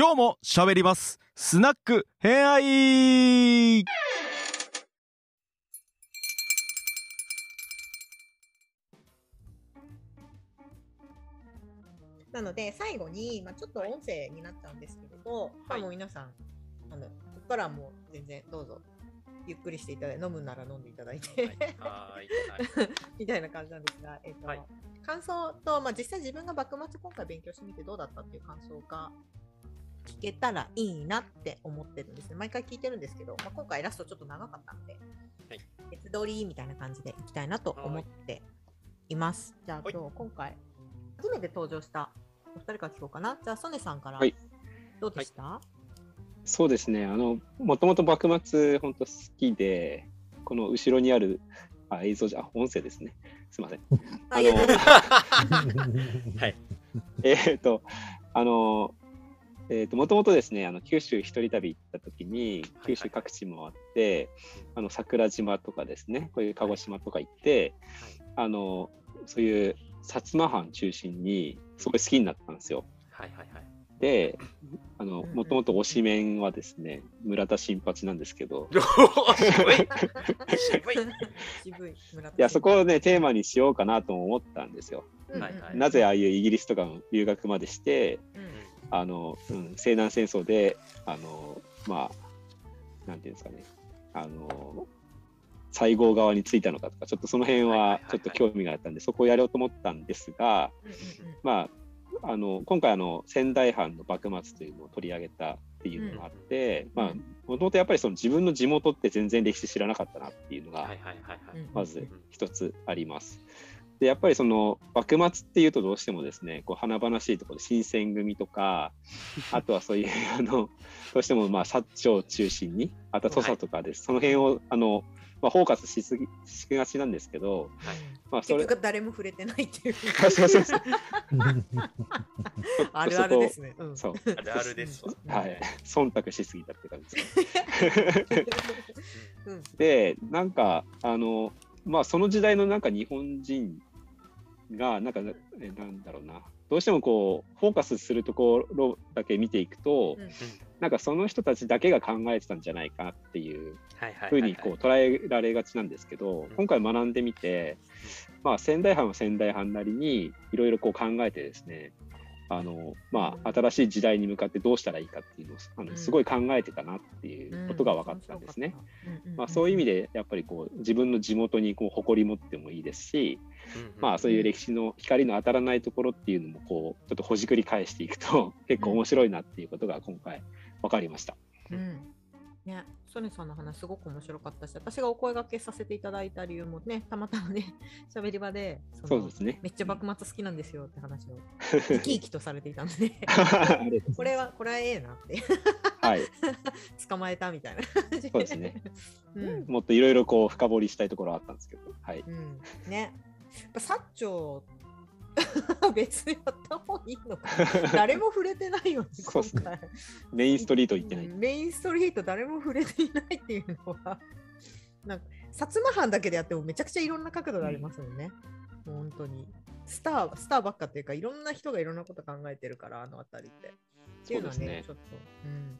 今日も喋ります。スナック偏愛。なので最後に、まあ、ちょっと音声になっちゃうんですけれど、はい。まあもう皆さんあのここからはもう全然どうぞゆっくりしていただいて飲むなら飲んでいただいて、はい。みたいな感じなんですが、えっとはい。感想と、まあ、実際自分が幕末今回勉強してみてどうだったっていう感想が聞けたらいいなって思ってるんですね。毎回聞いてるんですけど、まあ、今回ラストちょっと長かったので、はい別撮りみたいな感じでいきたいなと思っています。じゃあはい今日今回初めて登場したお二人から聞こうかな。じゃあソネさんからはいどうでした、そうですね、あの、もともと幕末、本当好きで、この後ろにある、あ、映像じゃ、あ、音声ですね。すみません。ああの はいえっと、あの、えっと、もともとですね、あの、九州一人旅行った時に、九州各地回って、あの、桜島とかですね、こういう鹿児島とか行って、あの、そういう薩摩藩中心に、すごい好きになったんですよ。はいはいはい。で、あの、もともと推しメンはですね、村田新八なんですけど、い。渋い。渋い。村田いや、そこをね、テーマにしようかなとも思ったんですよ。はいはい。なぜああいうイギリスとかの留学までして、うんあの、うん、西南戦争で、あの、まあ、なんていうんですかね、あの、西郷側についたのかとか、ちょっとその辺はちょっと興味があったんで、そこをやろうと思ったんですが、うんうんうん。まあ、あの、今回あの、仙台藩の幕末というのを取り上げたっていうのがあって、んまあ、もともとやっぱりその自分の地元って全然歴史知らなかったなっていうのがまず一つあります。でやっぱりその幕末っていうとどうしてもですねこう華々しいところで新選組とか あとはそういう あのどうしてもまあ薩長を中心にあとは土佐とかです、その辺をあの、まあ、フォーカスしすぎしがちなんですけど、はい。まあ、それ結局誰も触れてないっていう。あ そうそうそう。あるあるですね。うん。そう。あるあるですわ。はい。忖度しすぎたって感じです。うん。でなんかあのまあその時代のなんか日本人がなんかえなんだろうな。どうしてもこうフォーカスするところだけ見ていくと、うん。なんかその人たちだけが考えてたんじゃないかなっていうふうにこう捉えられがちなんですけど、今回学んでみて、まあ、仙台藩は仙台藩なりにいろいろこう考えてですねあの、まあ、新しい時代に向かってどうしたらいいかっていうのをあうんのすごい考えてたなっていうことが分かったんですね。。うんまあ、そういう意味で、でやっぱりこう自分の地元にこう誇り持ってもいいですし、うんまあ、そういう歴史の光の当たらないところっていうのもこうちょっとほじくり返していくと結構面白いなっていうことが今回分かりました。うんね、ソネさんの話すごく面白かったし、私がお声掛けさせていただいた理由もね、たまたまね、喋り場で、そうですね。めっちゃ幕末好きなんですよって話を 生き生きとされていたんで、これは、これはええなって、はい、捕まえたみたいな感じそうですね。うんもっといろいろこう深掘りしたいところはあったんですけど、はい。うん、ね。やっぱ薩長 別にやった方がいいのかな誰も触れてないよね、そうっすね今回。メインストリート行ってない。うんメインストリート誰も触れていないっていうのは、なんか、薩摩藩だけでやってもめちゃくちゃいろんな角度がありますよね。本当に。スター、スターばっかっていうか、いろんな人がいろんなこと考えてるから、あのあたりって。っていうのはね、ねちょっと、うん。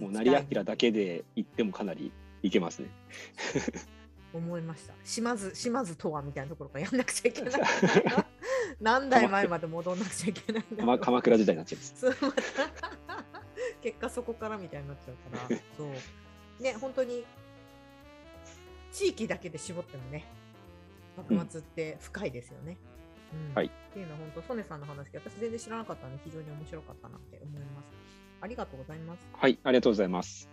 もう成明だけで行ってもかなりいけますね。思いました。島津、島津とはみたいなところからやんなくちゃいけない。何代前まで戻んなくちゃいけない鎌う鎌倉時代になっちゃいます。結果そこからみたいになっちゃうから、そう。ね、本当に地域だけで絞ってもね、幕末って深いですよね。うんはいっていうのは本当、ソネさんの話、私全然知らなかったので、非常に面白かったなって思います。ありがとうございます。はい、ありがとうございます。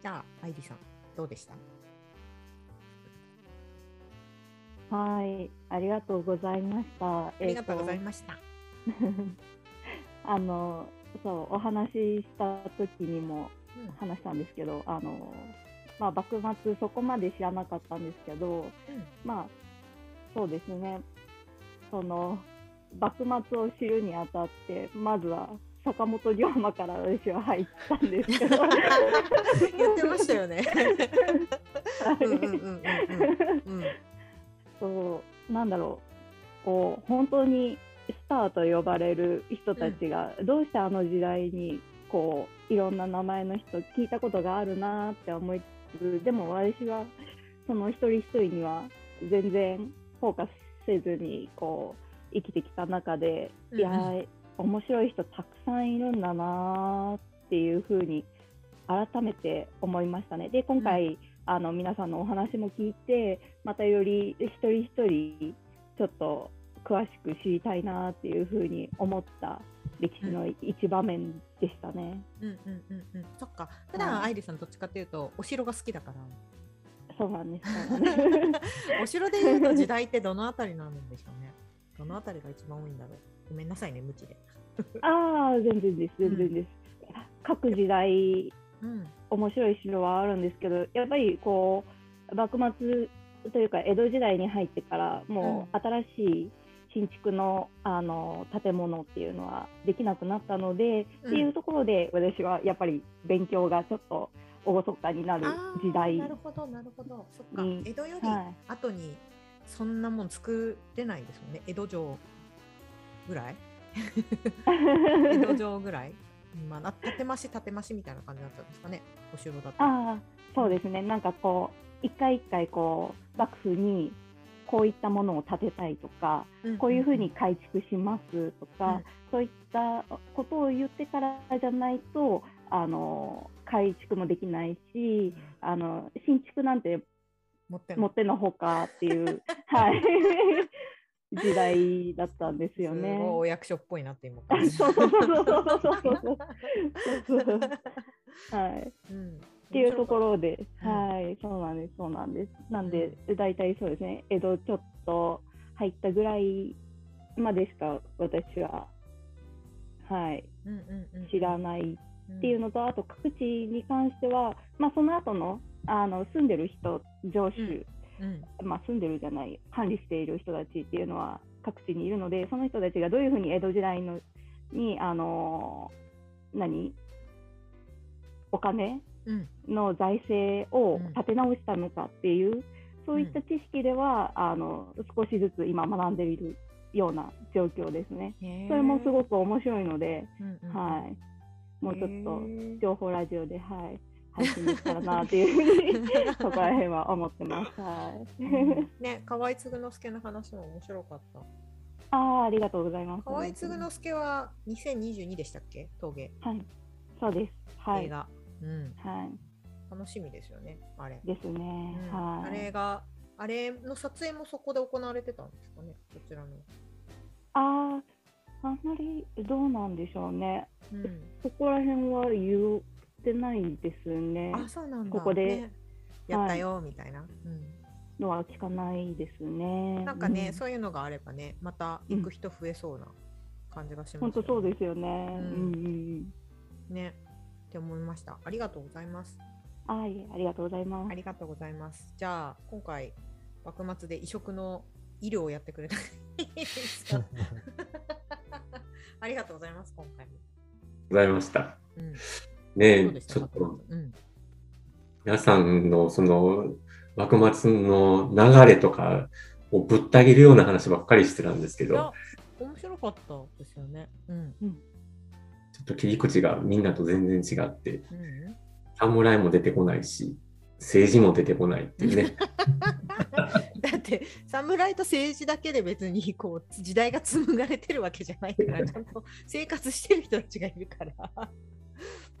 じゃあ、愛理さん、どうでした？はい、ありがとうございました。ありがとうございまました。す。あの、そう、お話しした時にもうん話したんですけど、あの、まあ、幕末そこまで知らなかったんですけど、まあ、そうですね。その、幕末を知るにあたって、まずは坂本龍馬から私は入ったんですけど。言ってましたよね。うんうんうんうんうんうん。そうなんだろうこう本当にスターと呼ばれる人たちが、どうしてあの時代にこういろんな名前の人聞いたことがあるなって思いつつでも私はその一人一人には全然フォーカスせずにこう生きてきた中で、うんいやー面白い人たくさんいるんだなーっていうふうに改めて思いましたね。で今回、あの皆さんのお話も聞いてまたより一人一人ちょっと詳しく知りたいなっていうふうに思った歴史の一場面でしたね。うんうんうんうん。そっか。普段はい愛理さんどっちかっていうとお城が好きだから。そうなんです。ですお城でいうと時代ってどのあたりなんでしょうね。どのあたりが一番多いんだろう。ごめんなさいね、無知で。ああ、全然です、全然です。各時代、うん。面白い城はあるんですけど、やっぱりこう、幕末というか、江戸時代に入ってから、もう新しい新築のあの建物っていうのはできなくなったので、うんっていうところで、私はやっぱり勉強がちょっと厳かになる時代。なるほど、なるほど。そっかに。江戸よりはい後にそんなもん作れないですもんね。江戸城ぐらい？江戸城ぐらい？まあ、な建増し建増しみたいな感じだったんですかね。お城だと。ああ、そうですね。なんかこう、一回一回こう、幕府にこういったものを建てたいとか、んこういうふうに改築しますとか、うんそういったことを言ってからじゃないと、あの改築もできないし、あの新築なんて持ってもってのほかっていう、はい、時代だったんですよね。お役所っぽいなって今感じ。そうそうそうそうそうそう。はい。うん。っていうところで、はい、そうなんです、そうなんです。なんで、大体そうですね、江戸ちょっと入ったぐらいまでしか私は、はい、知らないっていうのと、あと各地に関しては、まあ、その後のあの住んでる人、上州うん。まあ、住んでるじゃない、管理している人たちっていうのは各地にいるので、その人たちがどういうふうに江戸時代のに、あの何、お金うん。の財政をうん。立て直したのかっていう、そういった知識では、あの少しずつ今学んでいるような状況ですね。それもすごく面白いので、うんうんはい、もうちょっと情報ラジオで、はい、配信できたらなっていうふうにそこら辺は思ってます。はい、う んね、河合嗣之助の話も面白かった。ああ、ありがとうございます。河合嗣之助は2022でしたっけ？峠、はい、そうです。はい、映画、うん。は楽しみですよね、あれ。い、ですね。うんはい。あれが、あれの撮影もそこで行われてたんですかね、こちらの。ああ、あんまりどうなんでしょうね。うん、そこら辺は言ってないですね。あ、そうなんだ。ここでねやったよ、みたいな。うんのは聞かないですね。なんかね、うんそういうのがあればね、また行く人増えそうな感じがします、本当そうですよね。うんうん。ね。って思いました。ありがとうございます。はい、ありがとうございますあ。りがとうございます。じゃあ、今回、幕末で異色の医療をやってくれた。いいですかありがとうございます、今回も。ございました。うん、ねちょっと。うん、皆さんのその幕末の流れとかをぶった切るような話ばっかりしてたんですけいやど、、面白かったですよね。うん。ちょっと切り口がみんなと全然違って、うん、侍も出てこないし、政治も出てこないっていうね。だって侍と政治だけで別にこう時代が紡がれてるわけじゃないから ちゃんと生活してる人たちがいるから、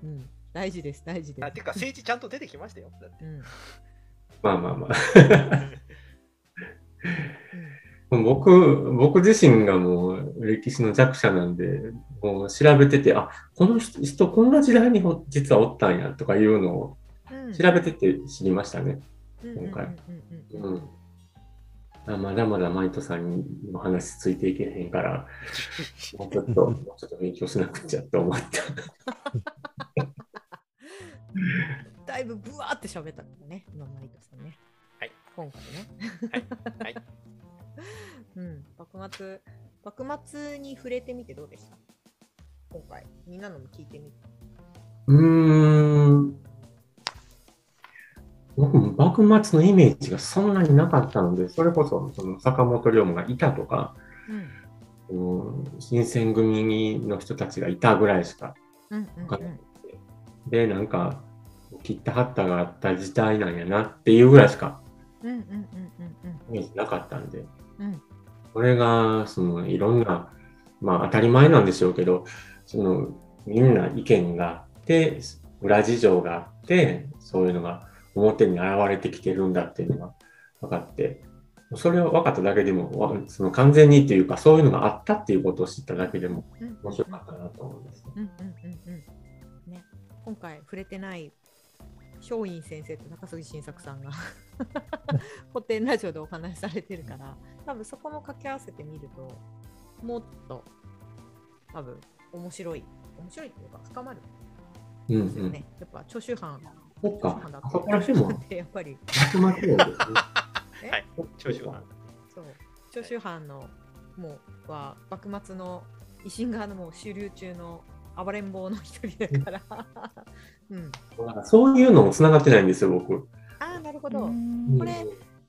うん、大事です大事です。あてか政治ちゃんと出てきましたよ。だって。うん。まあまあまあ。僕、僕自身がもう歴史の弱者なんで、もう調べてて、あ、この人、人こんな時代にほ実はおったんやとかいうのをうん。調べてて知りましたね。うん今回まだまだマイトさんの話ついていけへんから、もうちょっと、もうちょっと勉強しなくちゃって思った。だいぶぶわーって喋ったからね今マリトさんね。はい。今回ね。はい。はい。うん。幕末幕末に触れてみてどうでした？今回。みんなのも聞いてみて。うーん。僕も幕末のイメージがそんなになかったので、それこそその坂本龍馬がいたとか、うん。うん。新選組の人たちがいたぐらいしかうんで、なんか、切ったはったがあった時代なんやなっていうぐらいしかイメージなかったんで、これが、その、いろんな、まあ当たり前なんでしょうけど、その、みんな意見があって、裏事情があって、そういうのが表に現れてきてるんだっていうのが分かって、それを分かっただけでも、わその完全にっていうか、そういうのがあったっていうことを知っただけでも面白かったなと思います。うんうんうんうん。ね、今回触れてない松陰先生と高杉晋作さんが古典ラジオでお話しされてるから多分そこも掛け合わせてみるともっと多分面白い面白いっていうか深まるんですよね、うん。やっぱ長州藩そっか長州藩だ、あそこら辺もってやっぱり集まってるんですね。えはい長州藩そう長州藩のもうは幕末の維新側のもう主流中の暴れん坊の一人だから、うん、そういうのも繋がってないんですよ、僕。ああなるほど、うん。これ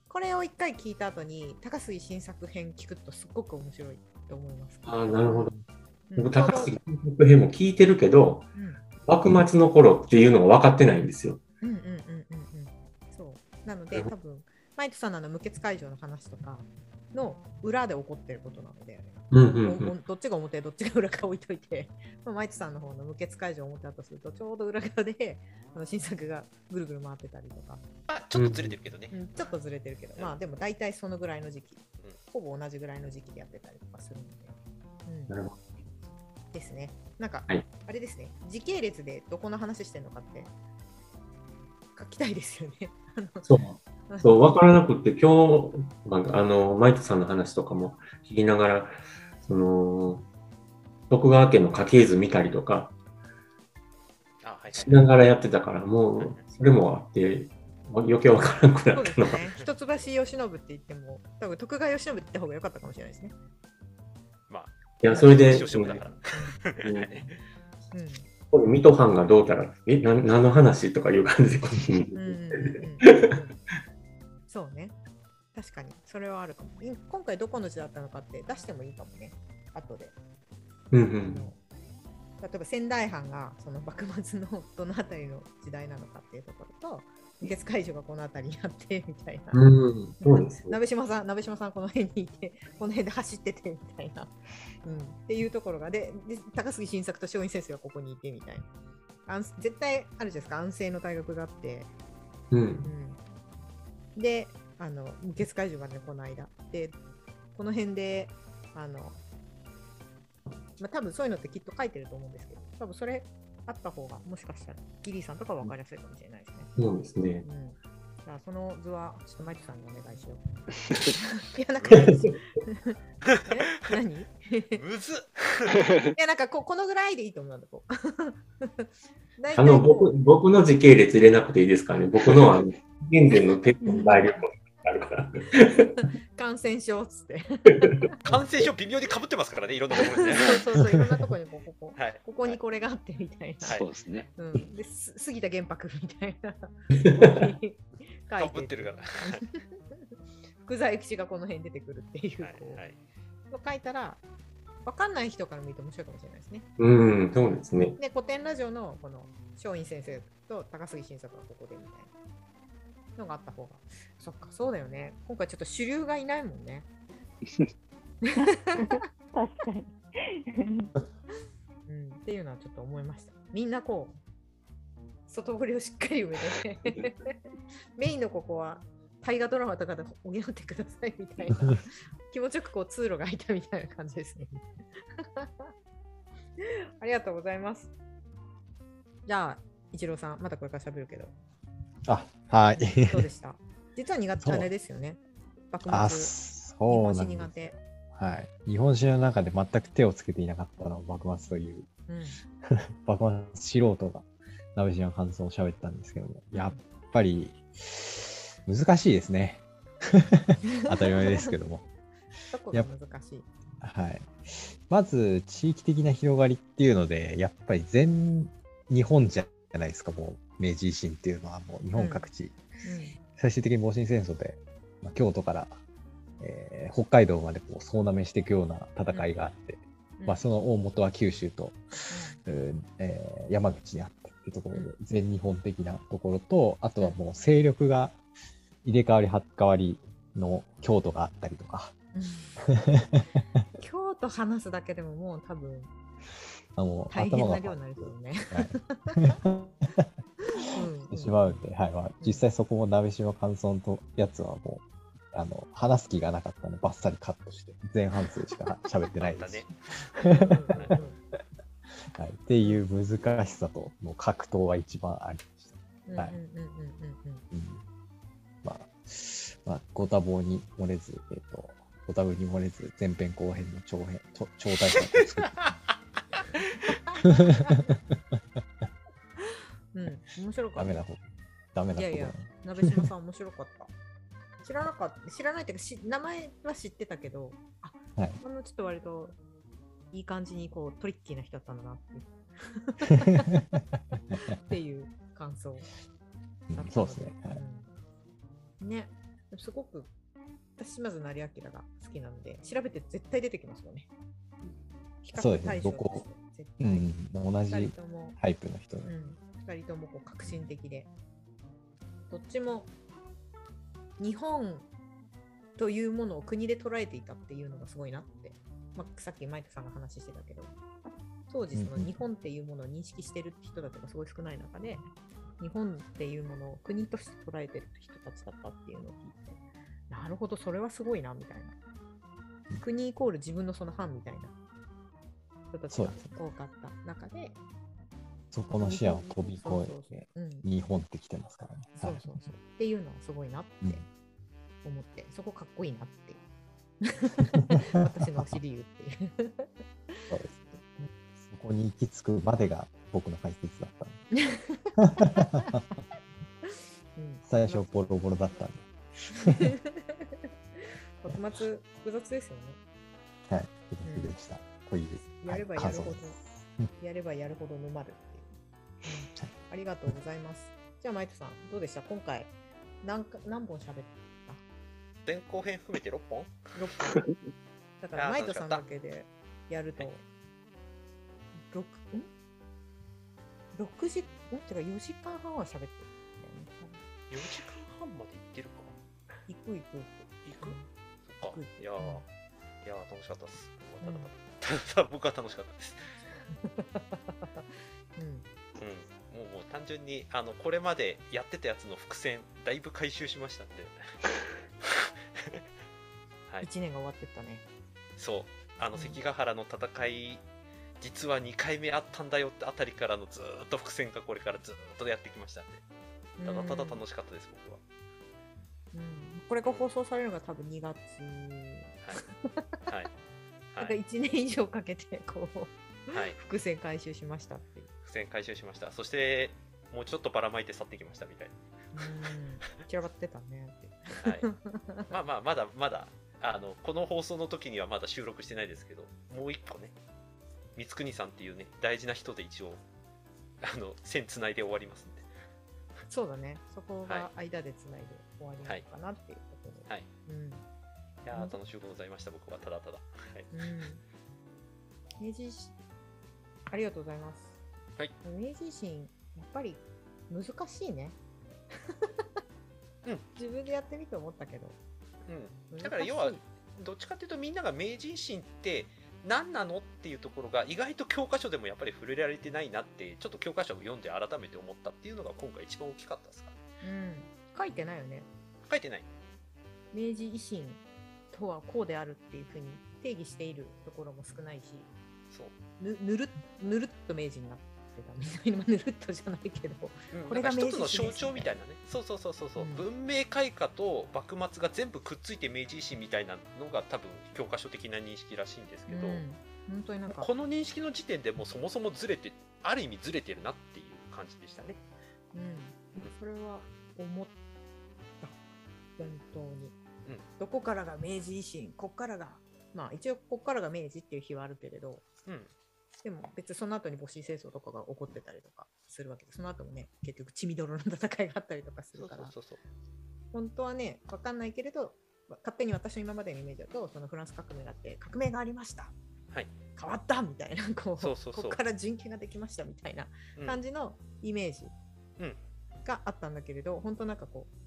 これを一回聞いた後に高杉新作編聞くとすっごく面白いと思います。ああ、なるほど。うん。僕、高杉監督編も聞いてるけど、うん。幕末の頃っていうのが分かってないんですよ。うんうんうんうんうん。そう。なので多分マイトさんの無血会場の話とかの裏で起こってることなので、うんうんうん。どっちが表どっちが裏か置いといて、まあ、マイトさんの方の無血会場を表だとするとちょうど裏側で あの新作がぐるぐる回ってたりとか、まあ、ちょっとずれてるけどね。うん、ちょっとずれてるけど、まあでも大体そのぐらいの時期、うんほぼ同じぐらいの時期でやってたりとかするので、うん、なるほど。ですね。なんか、はいあれですね、時系列でどこの話してんのかって書きたいですよね。そう。そう、分からなくって、今日、まあ、あの、マイトさんの話とかも聞きながら、その、徳川家の家系図見たりとかしながらやってたから、もう、それもあって、余計分からなくそなったのが。うですね。一橋慶喜って言っても、多分徳川慶喜って言った方が良かったかもしれないですね。まあ、いや、それで、うん。これ水戸藩がどうたら、え、な何の話とかいう感じで。そうね。確かに、それはあるかも。い今回どこの時代だったのかって出してもいいかもね。後で。うんうあん。の例えば仙台藩がその幕末のどの辺りの時代なのかっていうところと、月会場がこの辺りにあって みたいな。うん、そうですね。鍋島さん、鍋島さんこの辺にいて、この辺で走っててみたいな。うん、っていうところがでで、高杉晋作と松陰先生がここにいてみたいな。安絶対あるじゃないですか、安政の大学があって。うん。うん、で、あの月会場がね、この間。で、この辺で、あの、まあ、多分そういうのってきっと書いてると思うんですけど、多分それあった方が、もしかしたらギリーさんとか分かりやすいかもしれないですね。そうですね。うん。じゃあその図は、ちょっとマイクさんにお願いしよう。いや、なんか、え？何？いむずっや、なんかこ、このぐらいでいいと思うんだ、こう。あの、僕、僕の時系列入れなくていいですかね。僕の、あの、現在のペットの材料もあるから。感染症っつって。感染症微妙にかぶってますからね、いろんなところにね。そうそうそう、いろんなとこにこうここ。はい。ここにこれがあってみたいな。はいそうですね。うん、です杉田玄白みたいな。書かいてぶってるから。福沢諭吉がこの辺に出てくるっていう、はいはい。書いたら、わかんない人から見て面白いかもしれないですね。うん、そうですね。で、古典ラジオのこの松陰先生と高杉晋作がここでみたいなのがあった方が。そっか、そうだよね。今回ちょっと主流がいないもんね。確かに。うん、っていうのはちょっと思いました。みんなこう、外堀をしっかり埋めて、メインのここは大河ドラマとかで補ってくださいみたいな、気持ちよくこう通路が開いたみたいな感じですね。ありがとうございます。じゃあ、一郎さん、またこれから喋るけど、あ、はい。どうでした？実は苦手あれですよね。幕 あ、そう本なん苦。手。はい。日本史の中で全く手をつけていなかったのは幕末という、うん、幕末素人が鍋島の感想を喋ったんですけども、やっぱり難しいですね。当たり前ですけども。どこが難しい？はい。まず、地域的な広がりっていうので、やっぱり全日本じゃないですか、もう、明治維新っていうのはもう日本各地、最終的に戊辰戦争で、まあ、京都からえー北海道までこう総なめしていくような戦いがあって、まあ、その大元は九州と、うん。えー山口にあったっていうところで、全日本的なところと、あとはもう勢力が入れ替わり、発替わりの京都があったりとか、うん。京都話すだけでももう多分あの大変頭がな量になりそうね。してしまうんで、はいまあ、実際そこも鍋島感想のやつはもう、あの話す気がなかったので、バッサリカットして、前半数しか喋ってないです。だ ね。はい、っていう難しさと、もう格闘は一番ありました。はいまあ、まあ、ご多忙に漏れず、えっ、と、ご多分に漏れず、前編後編の長編、超超大作を作って、うんうん面白かった。ダメな方、ダメな方いやいや鍋島さん面白かった。知らなかった、知らないっていうかし、名前は知ってたけど、あ、はいあのちょっと割といい感じにこうトリッキーな人だったんだなっていう っていう感想そうですね。はいうんね、すごく私島津成明が好きなので、調べて絶対出てきますよね。そうですね。どこ？うん、同二じタイプの人で。うん、2人ともこう革新的で。どっちも日本というものを国で捉えていたっていうのがすごいなって、まあ、さっきマイトさんが話してたけど。当時その日本っていうものを認識してる人たちがすごい少ない中で日本っていうものを国として捉えてる人たちだったっていうのを聞いてなるほどそれはすごいなみたいな。国イコール自分のその反みたいな人たちが多かった中でそこの視野を飛び越えて、日本ってきてますからね。そうそうそう。っていうのはすごいなって思って、そこかっこいいなって。私の推し理由っていう。そうですそこに行き着くまでが僕の解説だった 最初ボロボロだったんで、幕末複雑ですよね。はい、複雑でした。という、やればはいやるほどやればやるほど沼る。ってい。う。うんありがとうございます。じゃあ、マイトさん、どうでした？今回何か、何本喋っ前後編含めて6本？た ?6 本。だから、マイトさんだ楽けでやると、6、ん ?6 時、ん？てか4時間半は喋ってるんだよね。4時間半まで行ってるか。行く行く行く。行く？そっか。うんいやいやー楽しかったです。ただた だ僕は楽しかったです。うん。うん。もうもう単純にあのこれまでやってたやつの伏線だいぶ回収しましたんで。はい。1年が終わってったね。そう。あのうん関ヶ原の戦い実は2回目あったんだよってあたりからのずーっと伏線がこれからずーっとやってきましたんで。ただただ楽しかったです僕は。うん。これが放送されるのが多分2月。はい。はいなんかはい、1年以上かけてこうはい、伏線回収しましたっていう。伏線回収しましたそしてもうちょっとばらまいて去ってきましたみたいうん。散らばってたねって。な、はい、まあまあまだまだあのこの放送の時にはまだ収録してないですけどもう一個ね光国さんっていうね大事な人で一応あの線つないで終わりますんでそうだね。そこがは間でつないで終わりなのかなっていうところ。はいうん。いやー楽しゅうございました僕はただただ、はい、うん。明治維新ありがとうございます。はい。明治維新、やっぱり難しいね。うん。自分でやってみて思ったけど。うん、だから要はどっちかっていうとみんなが明治維新って何なのっていうところが意外と教科書でもやっぱり触れられてないなってちょっと教科書を読んで改めて思ったっていうのが今回一番大きかったですかうん。書いてないよね。書いてない明治維新とはこうであるっていうふうに定義しているところも少ないし、そう。ぬぬるっぬるっと明治になってた。みたいな、ぬるっとじゃないけど、これが一つの象徴みたいなね。そうそうそうそうそう、うん。文明開化と幕末が全部くっついて明治維新みたいなのが多分教科書的な認識らしいんですけど、うん。本当になんか、この認識の時点でもうそもそもずれてある意味ずれてるなっていう感じでしたね。うん、それは思った、本当に。うん。どこからが明治維新、こっからが、まあ一応こっからが明治っていう日はあるけれど、うん。でも別にその後に戊子戦争とかが起こってたりとかするわけで、その後もね、結局血みどろの戦いがあったりとかするから、そうそうそう本当はね、わかんないけれど、勝手に私の今までのイメージだとそのフランス革命があって革命がありました、はい。変わったみたいなこうそうそうここから人権ができましたみたいなうん。感じのイメージうん。があったんだけれど、本当なんかこう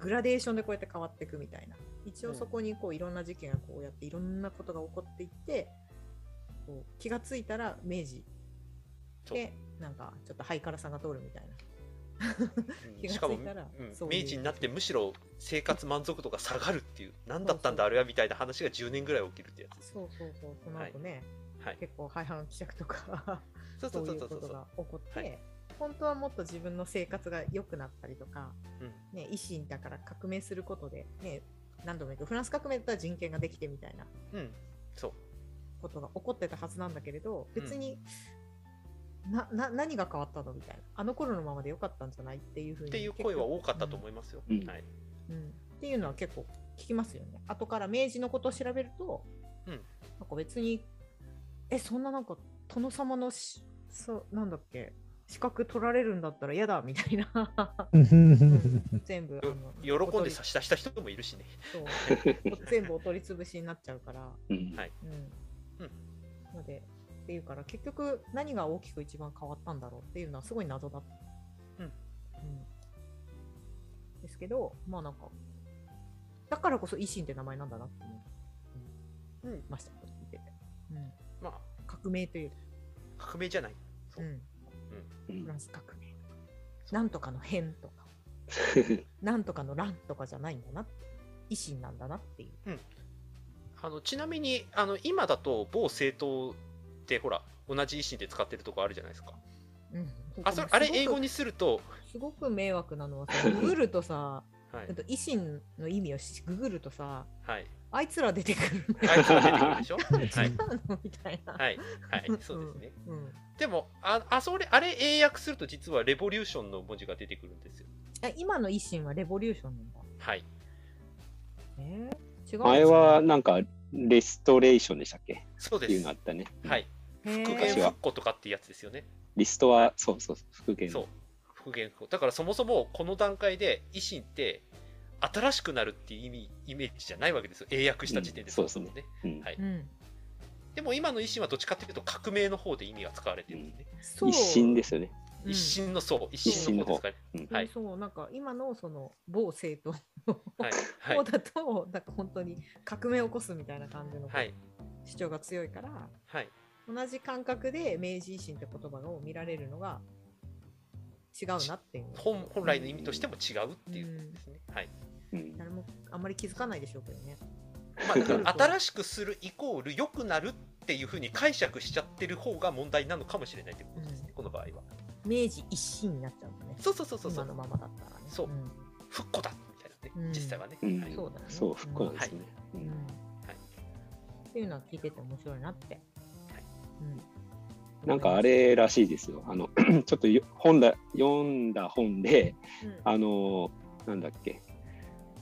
グラデーションでこうやって変わっていくみたいな。一応そこにこういろんな事件がこうやっていろんなことが起こっていってこう気がついたら明治でなんかちょっとハイカラさが通るみたいな。しかも、たらうん。明治になってむしろ生活満足度が下がるっていう何だったんだあれはみたいな話が10年ぐらい起きるってやつ。そうそうそうその後ね、はい。結構廃反希釈とかそうそそううそうそう。そういうことが起こって、はい本当はもっと自分の生活が良くなったりとか、うん。ね、維新だから革命することで、ね、何度も言うけどフランス革命だったら人権ができてみたいな。うん。そう。ことが起こってたはずなんだけれど別に、なな何が変わったのみたいな。あの頃のままで良かったんじゃないっていうふうにっていう声は多かったと思いますよ、うん。はい、うん、っていうのは結構聞きますよね。後から明治のことを調べると、うん。なんか別に、え、そんななんか殿様のし、そうなんだっけ、資格取られるんだったら嫌だみたいな、全部あの喜んで差し出した人もいるしね。そう。全部お取り潰しになっちゃうから、うん。はい。うん。うん。ので、っていうから結局何が大きく一番変わったんだろうっていうのはすごい謎だった。うん。うん。ですけど、まあなんか、だからこそ維新って名前なんだなって思いうんました、聞いてて。うん、まあ。革命という、革命じゃない。そう。う、ん、うんフランス革命。なんとかの変とか、なんとかの乱とかじゃないんだな、維新なんだなっていう。あのちなみにあの今だと某政党ってほら同じ維新で使ってるとこあるじゃないですか。うん、あそれあれ英語ににすると、すごく迷惑なのはさ、ググるとさ、はい。と、維新の意味をしググるとさ、はい、あいつら出てくる。のあいつが出てくるでしょ？みたいな。はい。はい。そうですね。うん。でもああそれあれ英訳すると実はレボリューションの文字が出てくるんですよ。あ今の維新はレボリューションなんだ？はい。えー、違う前はなんかレストレーションでしたっけ？そうです。っていうのあったね。はい。復元復古とかっていうやつですよね。リストは、そうそうそう、復元。そう。復元復古。だからそもそもこの段階で維新って新しくなるっていう意味イメージじゃないわけですよ。英訳した時点でうんそもそもね,、うん。はい、うん。でも今の維新はどっちかっていうと革命の方で意味が使われてるんですね、そう一新ですよね。うん。一新のそう一新の方ですかね。うん。はい。そう、なんか今のその某政党はい。はい。方だと、なんか本当に革命を起こすみたいな感じのはい。主張が強いから、はい。同じ感覚で明治維新って言葉を見られるのが違うなっていう。本本来の意味としても違うっていうですね、はいうん誰もあんまり気づかないでしょうけどね。まあ、だから新しくするイコール良くなるっていうふうに解釈しちゃってる方が問題なのかもしれないってことですね、うんこの場合は明治一新になっちゃうんだね。そうそうそうそうそう今のままだったらね。そうん復古だみたいなね、うん実際はね、うんはいそうだよね。そう、復古なんですね。ううんん。うんはいっていうのは聞いてて面白いなって。はいうんなんかあ、れらしいですよ。あの、ちょっとよ本だ読んだ本で、うん。あの、なんだっけ、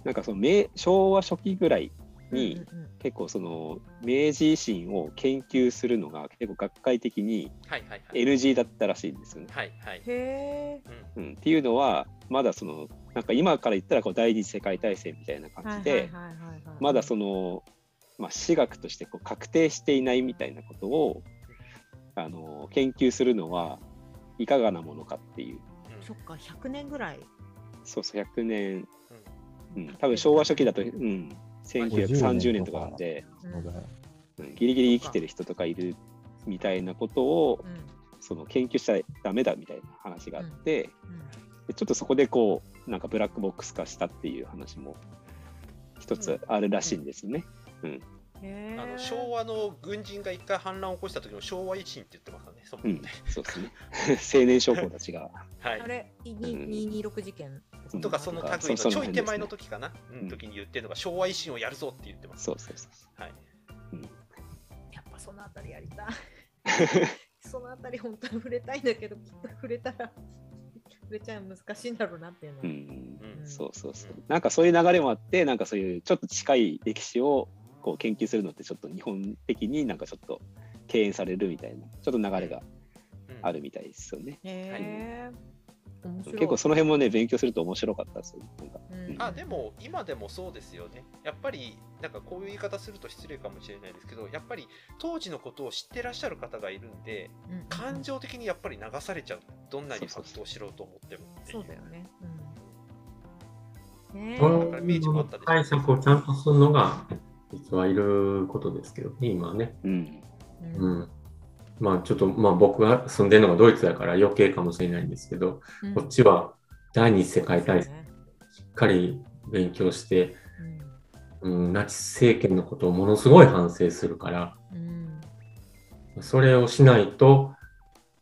なんかその明昭和初期ぐらいに、結構その明治維新を研究するのが結構学会的にはいはいはい。NG だったらしいんですよね。はいはい。うん、へえ。うん。うん、っていうのはまだそのなんか今から言ったらこう第二次世界大戦みたいな感じではいはいはいはいはい。まだその、まあ、私学としてこう確定していないみたいなことをあの研究するのはいかがなものかっていう。うん。そっか、100年ぐらい。そうそう100年、うん、多分昭和初期だと、うん、1930年とかなんで、うん。ギリギリ生きてる人とかいるみたいなことをうん。その研究しちゃダメだみたいな話があって、うん。でちょっとそこでこうなんかブラックボックス化したっていう話も一つあるらしいんですよね。へーあの昭和の軍人が一回反乱を起こした時の昭和維新って言ってますね、そもうんそもね、そうですね。青年将校たちが。はいあ。れ、いん226事件うんとかその類のそちょい手前その時かな、うんうん時に言ってるのが昭和維新をやるぞって言ってます。そうそうそう。はい。やっぱそのあたりやりたい。そのあたり本当に触れたいんだけど、きっと触れたら触れちゃうの難しいんだろうなっていうのは。うん、うんそうそうそううん。なんかそういう流れもあって、なんかそういうちょっと近い歴史をこう研究するのってちょっと日本的になんかちょっと敬遠されるみたいな、ちょっと流れがうん。あるみたいですよね。結構その辺もね、勉強すると面白かったですよ。うん。あでも今でもそうですよね。やっぱりなんかこういう言い方すると失礼かもしれないですけどやっぱり当時のことを知ってらっしゃる方がいるんでうん感情的にやっぱり流されちゃう。どんなにファクトを知ろうと思ってもっていそうだよね。うん、だから明治もあったでしょ対策をちゃんとするのが、実はいることですけどね、今はね。うん。え。うん。まあちょっと、まあ僕が住んでるのがドイツだから余計かもしれないんですけど、うんこっちは第二次世界大戦ねしっかり勉強して、うんうん、ナチス政権のことをものすごい反省するから、うんそれをしないと、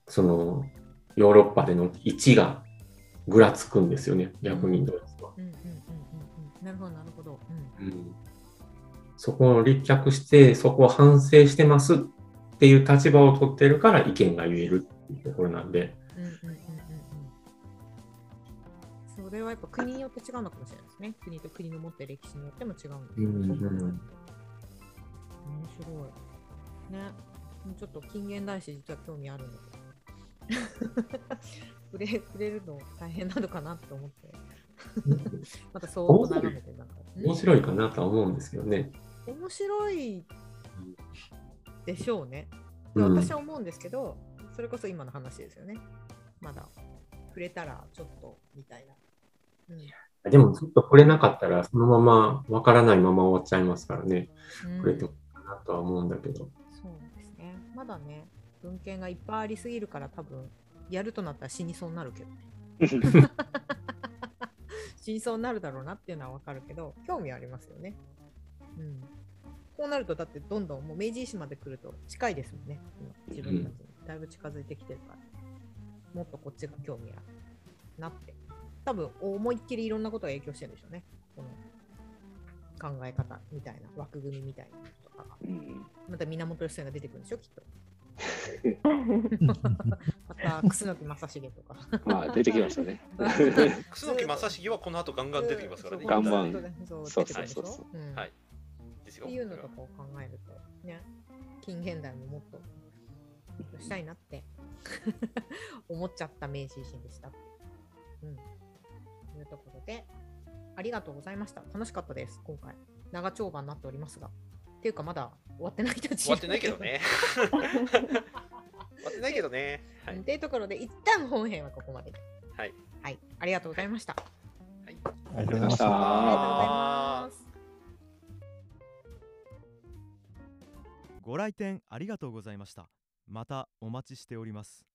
その、ヨーロッパでの位置がぐらつくんですよね、逆にドイツは。うんうんうんうんうんなるほどなるほど。うんうん、そこを立脚して、そこを反省してますっていう立場を取ってるから意見が言えるっていうところなんで、うんうんうんうんうんそれはやっぱ国によって違うのかもしれないですね。国と国の持ってる歴史によっても違うんですようんうんそう考えると面白い。ね。ちょっと近現代史実は興味あるので。触れ触れるの大変なのかなと思って。またそうと眺めてなんか。面白いかなとは思うんですけどね。面白いでしょうね。うん私は思うんですけど、それこそ今の話ですよね。まだ触れたらちょっとみたいな。うんでもずっと触れなかったら、そのままわからないまま終わっちゃいますからね、うん触れてもいいかなとは思うんだけど。そうですね。まだね、文献がいっぱいありすぎるから多分、やるとなったら死にそうになるけどね。死にそうになるだろうなっていうのはわかるけど、興味ありますよね。うん。こうなると、だってどんどんもう明治維新まで来ると近いですもんね。今自分たちに。だいぶ近づいてきてるから。もっとこっちが興味あるなって。多分、思いっきりいろんなことが影響してるんでしょうね。この考え方みたいな、枠組みみたいなのとかが。うんまた源義経が出てくるんでしょ、きっと。また、楠木正成とか。まあ、出てきました ね。楠木正成はこの後ガンガン出てきますからね。ガンバンそうそうそうそううんはいですよっていうのとかを考えると、ね、近現代ももっとしたいなって 思っちゃった明治維新でしたって。うん。というところで、ありがとうございました。楽しかったです、今回。長丁場になっておりますが。っていうか、まだ終わってない人終わってないけど。ね。終わってないけどね。はい。というところで、一旦本編はここまでで。はい。はい。ありがとうございました。ありがとうございましありがとうございましたた。ありがとうございます。ご来店ありがとうございました。またお待ちしております。